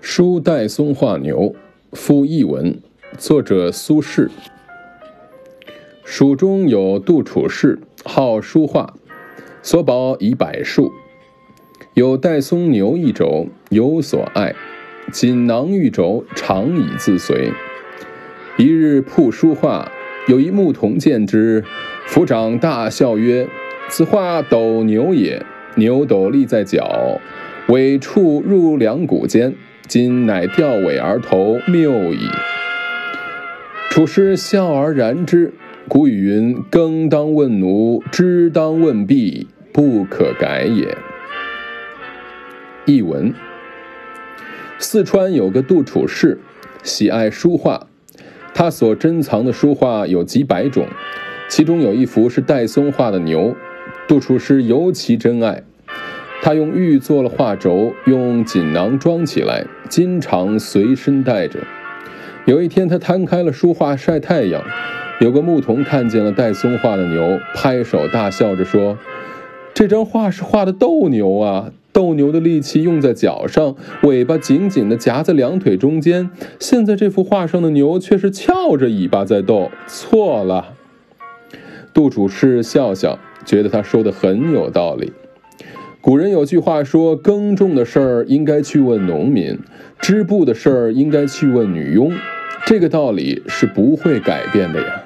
书戴松画牛，附译文，作者苏轼。蜀中有杜处士，好书画，所宝以百数。有戴松牛一轴，有所爱；锦囊玉轴，常以自随。一日铺书画，有一牧童见之，抚掌大笑曰：“此画斗牛也，牛斗立在角，尾处入两股间。”今乃吊尾而投，谬矣。处士笑而然之。古语云：“耕当问奴，织当问婢，不可改也。”译文：四川有个杜处士，喜爱书画，他所珍藏的书画有几百种，其中有一幅是戴嵩画的牛，杜处士尤其珍爱。他用玉做了画轴，用锦囊装起来，经常随身带着。有一天，他摊开了书画晒太阳，有个牧童看见了戴松画的牛，拍手大笑着说：“这张画是画的斗牛啊！斗牛的力气用在脚上，尾巴紧紧地夹在两腿中间。现在这幅画上的牛却是翘着尾巴在斗，错了。”杜主士笑笑，觉得他说的很有道理。古人有句话说：“耕种的事儿应该去问农民，织布的事儿应该去问女佣。”这个道理是不会改变的呀。